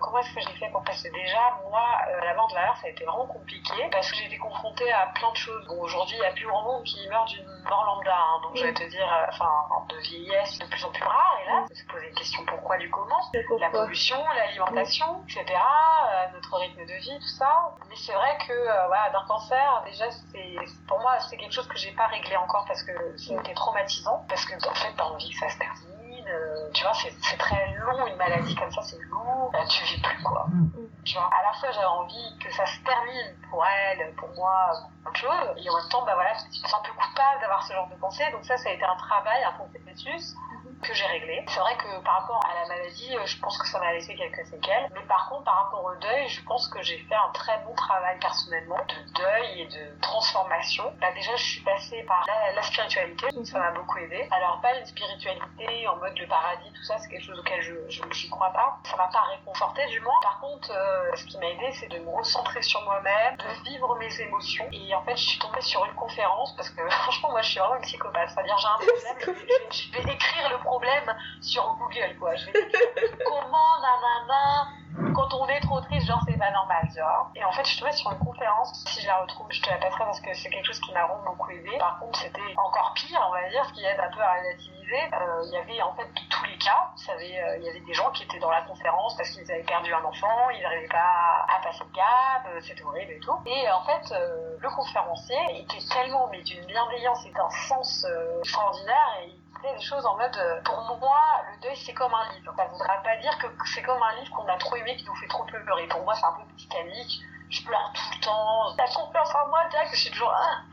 comment est-ce que j'ai fait pour passer? Déjà, moi, la mort de valeur, ça a été vraiment compliqué parce que j'ai été confrontée à plein de choses. Bon, aujourd'hui, il n'y a plus grand monde qui meurt d'une mort lambda. Hein, donc, je vais te dire, enfin, de vieillesse de plus en plus rare. Et là, se poser une question pourquoi du comment? La pollution, l'alimentation, etc., euh, notre rythme de vie, tout ça. Mais c'est vrai que euh, voilà, d'un cancer, déjà, c'est pour moi, c'est quelque chose que j'ai pas réglé encore parce que c'était traumatisant, parce que en fait, t'as envie que ça se termine. Euh, tu vois, c'est très long une maladie comme ça, c'est lourd. tu vis plus quoi. Mm. Tu vois, à la fois j'avais envie que ça se termine pour elle, pour moi, pour autre chose, et en même temps, bah voilà, je me sens un peu coupable d'avoir ce genre de pensée. Donc ça, ça a été un travail, un processus que j'ai réglé. C'est vrai que par rapport à la maladie, euh, je pense que ça m'a laissé quelques séquelles. Mais par contre, par rapport au deuil, je pense que j'ai fait un très bon travail personnellement de deuil et de transformation. Bah déjà, je suis passée par la, spiritualité, ça m'a beaucoup aidé. Alors pas une spiritualité en mode le paradis, tout ça, c'est quelque chose auquel je je crois pas. Ça m'a pas réconforté du moins. Par contre, euh, ce qui m'a aidé, c'est de me recentrer sur moi-même, de vivre mes émotions. Et en fait, je suis tombée sur une conférence parce que [laughs] franchement, moi, je suis vraiment une psychopathe. C'est-à-dire, j'ai un [laughs] problème, je, je vais écrire le problème problème sur Google, quoi. Je [laughs] comment, nanana, quand on est trop triste, genre c'est pas normal, tu vois. Et en fait, je suis tombée sur une conférence. Si je la retrouve, je te la passerai parce que c'est quelque chose qui m'a vraiment beaucoup aidé. Par contre, c'était encore pire, on va dire, ce qui aide un peu à relativiser. Euh, il y avait en fait tous les cas. Vous savez, euh, il y avait des gens qui étaient dans la conférence parce qu'ils avaient perdu un enfant, ils n'arrivaient pas à, passer le cap, euh, c'était horrible et tout. Et en fait, le conférencier était tellement mais d'une bienveillance et d'un sens extraordinaire et des choses en mode, euh, pour moi, le deuil c'est comme un livre. Ça voudra pas dire que c'est comme un livre qu'on a trop aimé, qui nous fait trop pleurer. Pour moi, c'est un peu Titanic. Je pleure tout le temps. T'as confiance en moi, Jack Je suis toujours. [laughs]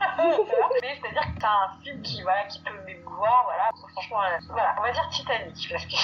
Mais c'est-à-dire que c'est un film qui, voilà, qui peut m'émouvoir. Voilà. Franchement, euh, voilà, on va dire Titanic parce que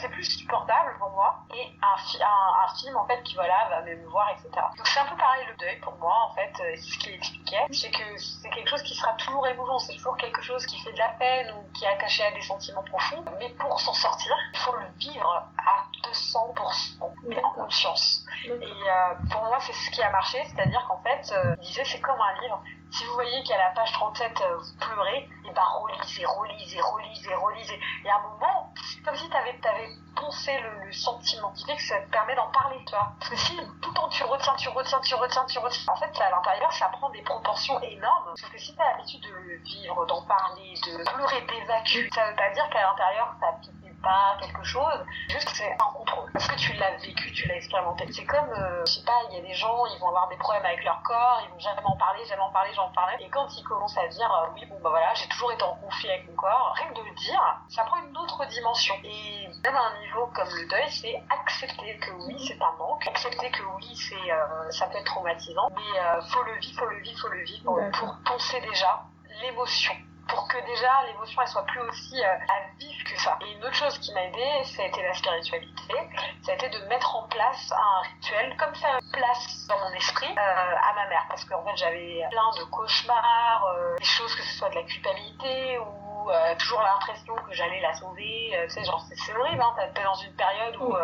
c'est plus supportable pour moi. Et un, un, un, film, en fait, qui voilà, va me voir, etc. Donc c'est un peu pareil le deuil pour moi, en fait. C'est ce qu'il expliquait. C'est que c'est quelque chose qui sera toujours émouvant. C'est toujours quelque chose qui fait de la peine ou qui est attaché à des sentiments profonds. Mais pour s'en sortir, il faut le vivre à 200%, mais en conscience. Et euh, pour moi, c'est ce qui a marché. C'est-à-dire qu'en fait, euh, il disait, c'est comme un livre si vous voyez qu'à la page 37, euh, vous pleurez, et ben relisez, relisez, relisez, relisez. Et à un moment, c'est comme si tu avais, poncé le, le, sentiment. Tu que ça te permet d'en parler, tu vois. Parce que si tout le temps tu retiens, tu retiens, tu retiens, tu retiens, en fait, à l'intérieur, ça prend des proportions énormes. Parce que si tu as l'habitude de vivre, d'en parler, de pleurer, d'évacuer, ça veut pas dire qu'à l'intérieur, ça pas quelque chose, juste c'est un contrôle. Parce que tu l'as vécu, tu l'as expérimenté. C'est comme, euh, je sais pas, il y a des gens, ils vont avoir des problèmes avec leur corps, ils vont jamais en parler, jamais en parler, j'en parlais. Et quand ils commencent à dire, euh, oui, bon, bah voilà, j'ai toujours été en conflit avec mon corps, rien que de le dire, ça prend une autre dimension. Et même à un niveau comme le deuil, c'est accepter que oui, c'est un manque, accepter que oui, c'est, euh, ça peut être traumatisant, mais faut le vivre, faut le vivre, faut le vivre pour, pour penser déjà l'émotion pour que déjà l'émotion elle soit plus aussi euh, à vif que ça. Et une autre chose qui m'a aidé, ça a été la spiritualité, ça a été de mettre en place un rituel, comme faire place dans mon esprit euh, à ma mère, parce qu'en fait j'avais plein de cauchemars, euh, des choses que ce soit de la culpabilité ou euh, toujours l'impression que j'allais la sauver, tu sais, genre c'est horrible, hein, t'es dans une période où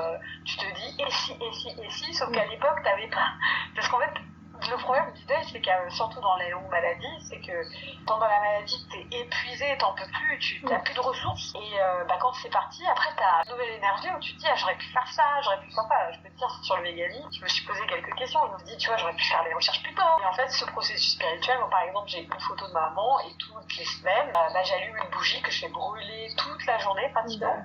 tu te dis et si, et si, et si, sauf qu'à l'époque t'avais pas, parce qu'en fait le problème du deuil, c'est que surtout dans les longues maladies, c'est que pendant la maladie, tu es épuisé, t'en peux plus, tu n'as plus de ressources. Et euh, bah, quand c'est parti, après, tu as une nouvelle énergie où tu te dis, ah, j'aurais pu faire ça, j'aurais pu faire ça. Je peux te dire, sur le véganisme, je me suis posé quelques questions. Je me dis, tu vois, j'aurais pu faire les recherches plus tôt. Et en fait, ce processus spirituel, moi, par exemple, j'ai une photo de maman et toutes les semaines, euh, bah, j'allume une bougie que je fais brûler toute la journée pratiquement.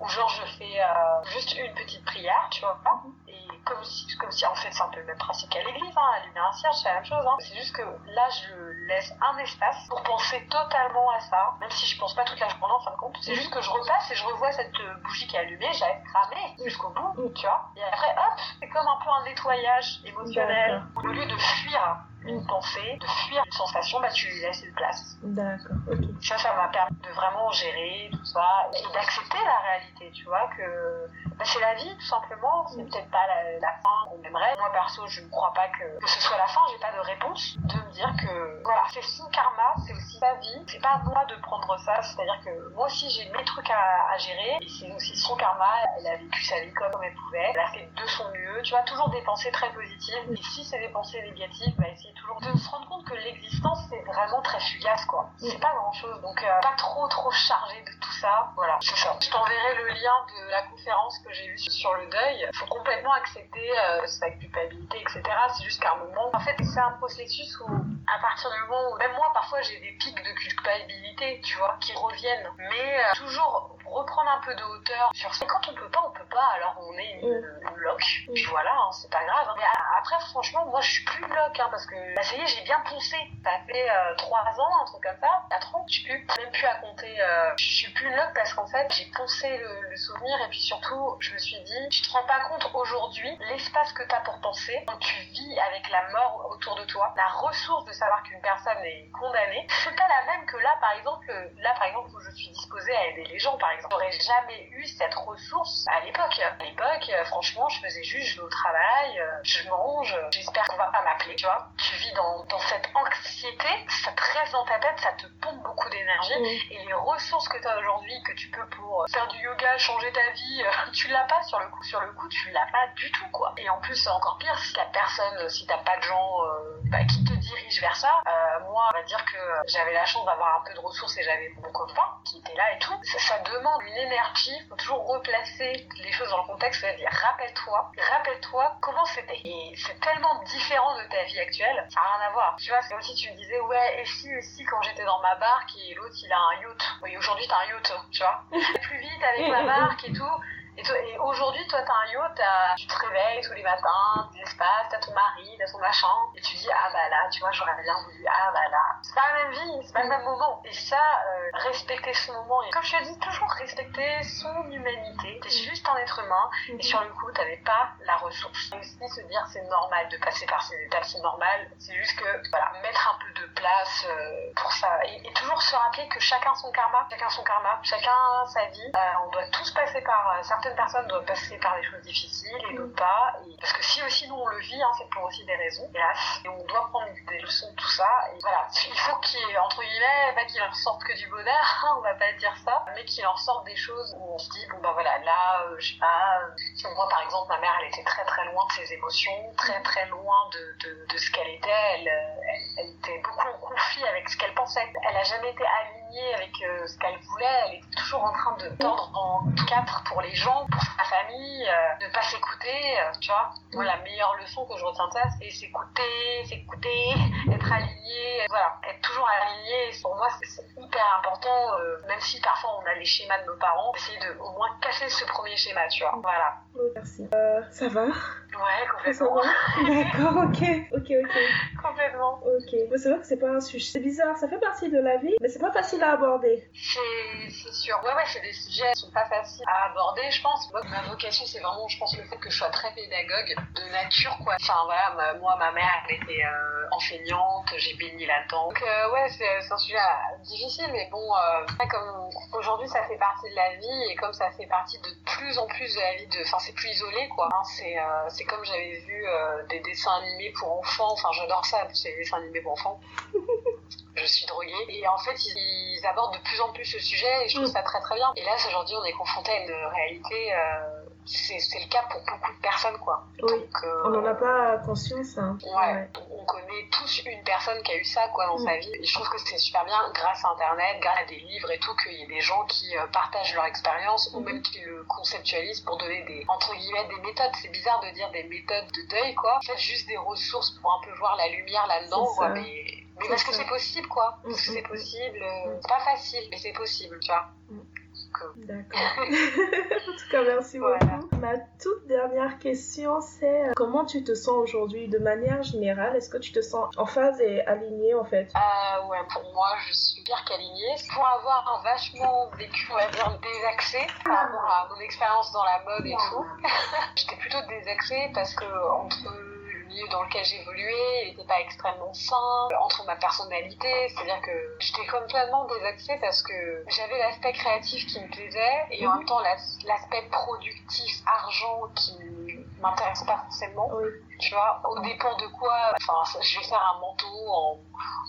Ou genre, je fais euh, juste une petite prière, tu vois. Et comme si, comme si, en fait, c'est un peu le même principe qu'à l'église, hein, allumer un cierge, c'est la même chose. Hein. C'est juste que là, je laisse un espace pour penser totalement à ça, même si je pense pas toute la journée en fin de compte. C'est juste que je repasse et je revois cette bougie qui est allumée, j'avais cramé jusqu'au bout, tu vois. Et après, hop, c'est comme un peu un nettoyage émotionnel. Au lieu de fuir une pensée, de fuir une sensation, bah, tu lui laisses une place. D'accord. Ça, ça m'a permis de vraiment gérer tout ça et d'accepter la réalité, tu vois, que bah, c'est la vie, tout simplement. C'est peut-être pas la, fin qu'on aimerait. Moi, perso, je ne crois pas que, que ce soit la fin, j'ai pas de réponse. De me dire que, voilà, c'est son karma, c'est aussi sa vie. C'est pas à moi de prendre ça, c'est-à-dire que moi aussi, j'ai mes trucs à, à gérer et c'est aussi son karma. Elle a vécu sa vie comme elle pouvait. Elle a fait de son mieux. Tu vois, toujours des pensées très positives. Et si c'est des pensées négatives, bah, essayer toujours de se rendre compte que l'existence c'est vraiment très fugace quoi. C'est pas grand chose donc euh, pas trop trop chargé de tout ça. Voilà, c'est ça. Je t'enverrai le lien de la conférence que j'ai vue sur le deuil. Faut complètement accepter euh, sa culpabilité etc. C'est juste qu'à un moment, en fait c'est un processus où à partir du moment où même moi parfois j'ai des pics de culpabilité tu vois qui reviennent mais euh, toujours reprendre un peu de hauteur sur ça. Et quand on peut pas, on peut pas, alors on est une, mm. bloc. Mm. Puis voilà, hein, c'est pas grave. Hein. Mais après, franchement, moi je suis plus bloc, hein, parce que bah, ça y est, j'ai bien poncé. Ça fait euh, 3 ans, un truc comme ça. 4 ans, je suis plus, même plus à compter. Euh, je suis plus bloc parce qu'en fait, j'ai poncé le, le, souvenir et puis surtout, je me suis dit, tu te rends pas compte aujourd'hui l'espace que tu as pour penser quand tu vis avec la mort autour de toi, la ressource de savoir qu'une personne est condamnée, c'est pas la même que là, par exemple, là, par exemple, où je suis disposée à aider les gens, par exemple. J'aurais jamais eu cette ressource à l'époque. À l'époque, euh, franchement, je faisais juste, je vais au travail, euh, je mange, j'espère qu'on va pas m'appeler, tu vois. Tu vis dans, dans cette anxiété, ça te reste dans ta tête, ça te pompe beaucoup d'énergie. Et les ressources que tu as aujourd'hui, que tu peux pour faire du yoga, changer ta vie, euh, [laughs] tu l'as pas sur le coup. Sur le coup, tu l'as pas du tout, quoi. Et en plus, c'est encore pire si la personne, si t'as pas de gens bah, qui te dirigent vers ça. moi, on va dire que j'avais la chance d'avoir un peu de ressources et j'avais mon copain qui était là et tout. Ça, ça demande une énergie, il faut toujours replacer les choses dans le contexte, c'est-à-dire rappelle-toi, rappelle-toi comment c'était. Et c'est tellement différent de ta vie actuelle, ça n'a rien à voir. Tu vois, c'est comme si tu me disais, ouais, et si, et si quand j'étais dans ma barque et l'autre il a un yacht. Oui, aujourd'hui t'as un yacht, tu vois. [laughs] plus vite avec ma barque et tout. Et, aujourd'hui, toi, t'as un yacht, tu te réveilles tous les matins, tu l'espace, t'as ton mari, t'as ton machin, et tu dis, ah bah là, tu vois, j'aurais bien voulu, ah bah là. C'est pas la même vie, c'est pas le même moment. Et ça, euh, respecter ce moment, et comme je te dis, toujours respecter son humanité. T'es juste un être humain, et sur le coup, t'avais pas la ressource. Et aussi se dire, c'est normal de passer par ces étapes, c'est normal. C'est juste que, voilà, mettre un peu de place euh, pour ça. Et, et toujours se rappeler que chacun son karma, chacun son karma, chacun sa vie. Euh, on doit tous passer par, euh, certaines personnes doivent passer par des choses difficiles et d'autres pas. Et- parce que si aussi nous on le vit, hein, c'est pour aussi des raisons, hélas. Et on doit prendre des leçons de tout ça. Et voilà, il faut qu'il entre guillemets, pas qu'il en ressorte que du bonheur, hein, [laughs] on va pas dire ça, mais qu'il en ressorte des choses où on se dit, bon bah voilà, là, euh, je sais pas, euh, si on voit par exemple, ma mère, elle était très très loin de ses émotions, très très loin de, de, de ce qu'elle était, elle, euh, elle, elle était beaucoup en conflit avec ce qu'elle pensait. Elle a jamais été alignée avec euh, ce qu'elle voulait, elle était toujours en train de tordre en quatre pour les gens, pour sa famille, euh, ne pas s'écouter, euh, tu vois. Moi, la meilleure leçon que je retiens de ça, c'est s'écouter, s'écouter, [laughs] être aligné, euh, voilà, être toujours aligné. Pour moi, c'est- hyper important, euh, même si parfois on a les schémas de nos parents, essayer de au moins casser ce premier schéma, tu vois. Voilà. Merci. Euh, ça va Ouais, complètement. [laughs] D'accord, ok. Ok, ok. complètement. Ok. Mais c'est vrai que c'est pas un sujet. C'est bizarre, ça fait partie de la vie, mais c'est pas facile à aborder. C'est c'est sûr. Ouais, ouais, c'est des sujets qui sont pas faciles à aborder, je pense. Moi, ma vocation, c'est vraiment, je pense, le fait que je sois très pédagogue de nature, quoi. Enfin, voilà, ma- moi, ma mère, elle était euh, enseignante, j'ai baigné là-dedans. Donc, euh, ouais, c'est un sujet euh, difficile, mais bon, euh, comme aujourd'hui, ça fait partie de la vie, et comme ça fait partie de plus en plus de la vie de... Enfin, c'est plus isolé, quoi. Hein, c'est euh, c'est comme j'avais vu euh, des dessins animés pour enfants, enfin, j'adore ça, c'est des dessins animés pour enfants [laughs] je suis droguée. Et en fait, ils, ils abordent de plus en plus ce sujet et je trouve Mm. ça très très bien. Et là, aujourd'hui, on est confronté à une réalité, euh, c'est le cas pour beaucoup de personnes, quoi. Oui. Donc, euh, On n'en a pas conscience, hein. Ouais, on connaît tous une personne qui a eu ça quoi dans Mm. sa vie. Et je trouve que c'est super bien grâce à Internet, grâce à des livres et tout, qu'il y ait des gens qui euh, partagent leur expérience ou Mhm. même qui le conceptualisent pour donner des entre guillemets des méthodes. C'est bizarre de dire des méthodes de deuil quoi. En fait, juste des ressources pour un peu voir la lumière là-dedans. Quoi. Mais, mais parce que c'est possible quoi. Mm, Parce que mm, c'est mm. possible. euh, Mm. C'est pas facile, mais c'est possible, tu vois. D'accord. [laughs] en tout cas, merci Voilà. beaucoup. Ma toute dernière question, c'est euh, comment tu te sens aujourd'hui de manière générale? Est-ce que tu te sens en phase et alignée en fait? Ah ouais, pour moi, je suis pire qu'alignée. Pour avoir vachement vécu, on va dire, désaxé par rapport à mon expérience dans la mode et tout, [laughs] j'étais plutôt désaxée parce que entre milieu dans lequel j'évoluais, il n'était pas extrêmement sain, entre ma personnalité, c'est-à-dire que j'étais complètement désaxée parce que j'avais l'aspect créatif qui me plaisait et en même temps l'as- l'aspect productif, argent qui m'intéressait pas forcément Oui. Tu vois, au dépend de quoi, enfin, je vais faire un manteau en,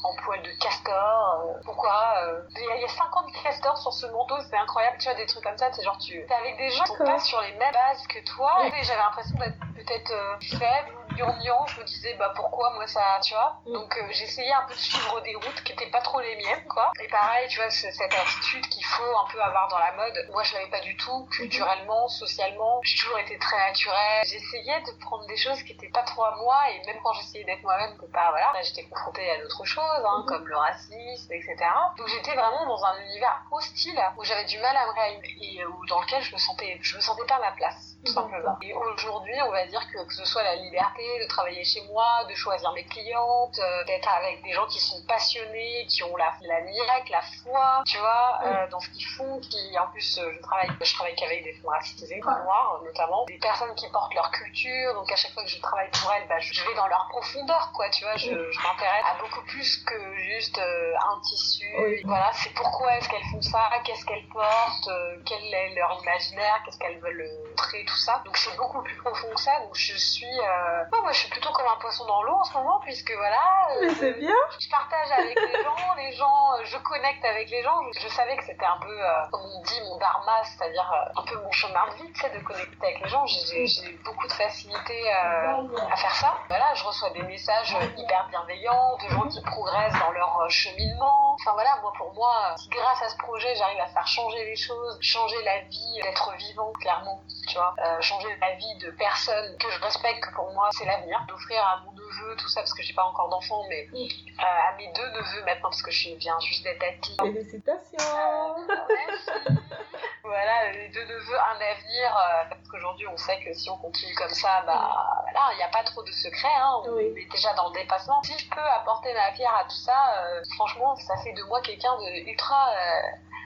en poil de castor, euh, pourquoi, euh, il y, y a 50 castors sur ce manteau, c'est incroyable, tu vois, des trucs comme ça, c'est genre, tu es avec des gens qui sont pas sur les mêmes bases que toi, et j'avais l'impression d'être peut-être euh, faible ou gnangnan, je me disais, bah pourquoi moi ça, tu vois, Mm. donc j'essayais un peu de suivre des routes qui étaient pas trop les miennes, quoi, et pareil, tu vois, cette attitude qu'il faut un peu avoir dans la mode, moi je l'avais pas du tout, culturellement, socialement, j'ai toujours été très naturelle, j'essayais de prendre des choses qui étaient pas trop à moi, et même quand j'essayais d'être moi-même, c'était pas, voilà, là j'étais confrontée à d'autres choses, hein, Mhm. comme le racisme, etc. Donc j'étais vraiment dans un univers hostile, où j'avais du mal à me réaliser, et où, dans lequel je me sentais, je me sentais pas à ma place, tout D'accord. simplement. Et aujourd'hui, on va dire que, que ce soit la liberté de travailler chez moi, de choisir mes clientes, euh, d'être avec des gens qui sont passionnés, qui ont la, la niaque, la foi, tu vois, euh, dans ce qu'ils font, qui, en plus, euh, je travaille, je travaille qu'avec des femmes racisées, noires, notamment, des personnes qui portent leur culture, donc à chaque fois que je travaille pour elles, bah, je je vais dans leur profondeur, quoi, tu vois, je, je m'intéresse à beaucoup plus que juste euh, un tissu, Oui. voilà, c'est pourquoi est-ce qu'elles font ça, qu'est-ce qu'elles portent, euh, quel est leur imaginaire, qu'est-ce qu'elles veulent euh, montrer, tout ça, donc c'est beaucoup plus profond que ça, donc je suis, euh... moi je suis plutôt comme un poisson dans l'eau en ce moment, puisque voilà, Mais c'est bien je partage avec les gens, les gens, euh, je connecte avec les gens. Je, je savais que c'était un peu, euh, comme on dit, mon dharma, c'est-à-dire euh, un peu mon chemin de vie, tu sais, de connecter avec les gens. J'ai beaucoup de facilité euh, à faire ça. Voilà, je reçois des messages euh, hyper bienveillants, de gens qui progressent dans leur cheminement. Enfin voilà, moi pour moi, si grâce à ce projet, j'arrive à faire changer les choses, changer la vie d'être vivant, clairement, tu vois, euh, changer la vie de personnes que je respecte, que pour moi c'est l'avenir, d'offrir à mon neveu tout ça parce que j'ai pas encore d'enfant, mais euh, à mes deux neveux maintenant parce que je viens juste d'être tati. Félicitations Merci. [laughs] voilà, les deux neveux, un avenir, euh, parce qu'aujourd'hui on sait que si on continue comme ça, bah là, il n'y a pas trop de secrets, hein, on Oui. est déjà dans le dépassement. Si je peux apporter ma pierre à tout ça, euh, franchement, ça fait de moi quelqu'un de ultra, euh,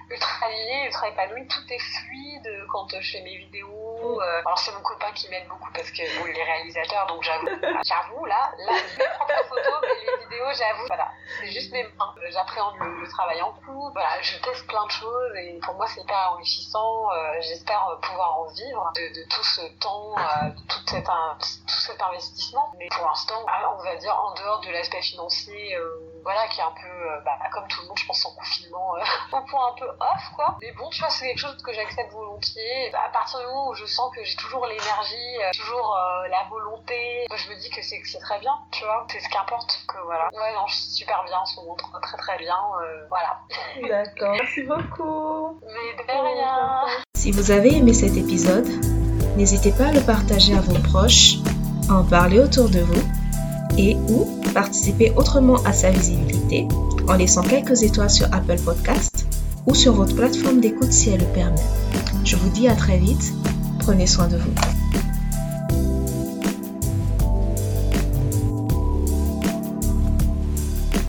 ultra aligné, ultra épanoui. Tout est fluide quand euh, je fais mes vidéos. Euh. alors c'est mon copain qui m'aide beaucoup parce que bon, il est réalisateur, donc j'avoue, [laughs] j'avoue là, là, mes propres photos, mais les vidéos, j'avoue, voilà, c'est juste mes mains. Euh, J'appréhende le, travail en cours. Voilà, je teste plein de choses et pour moi c'est hyper enrichissant. Euh, J'espère pouvoir en vivre de, tout ce temps, de tout cet, in- tout cet investissement. Mais pour l'instant, ah, on va dire en dehors de l'aspect financier, euh, voilà, qui est un peu, euh, bah, comme tout le monde, je pense en confinement, euh, [laughs] au point un peu off, quoi. Mais bon, tu vois, c'est quelque chose que j'accepte volontiers. Bah, à partir du moment où je sens que j'ai toujours l'énergie, euh, toujours la volonté, bah, je me dis que c'est que c'est très bien, tu vois. C'est ce qui importe. Que voilà. Ouais, non, je suis super bien en ce moment, très très très bien. euh, voilà. [laughs] D'accord. Merci beaucoup. Mais de rien. Si vous avez aimé cet épisode, n'hésitez pas à le partager à vos proches, à en parler autour de vous et ou participer autrement à sa visibilité en laissant quelques étoiles sur Apple Podcast ou sur votre plateforme d'écoute si elle le permet. Je vous dis à très vite, prenez soin de vous.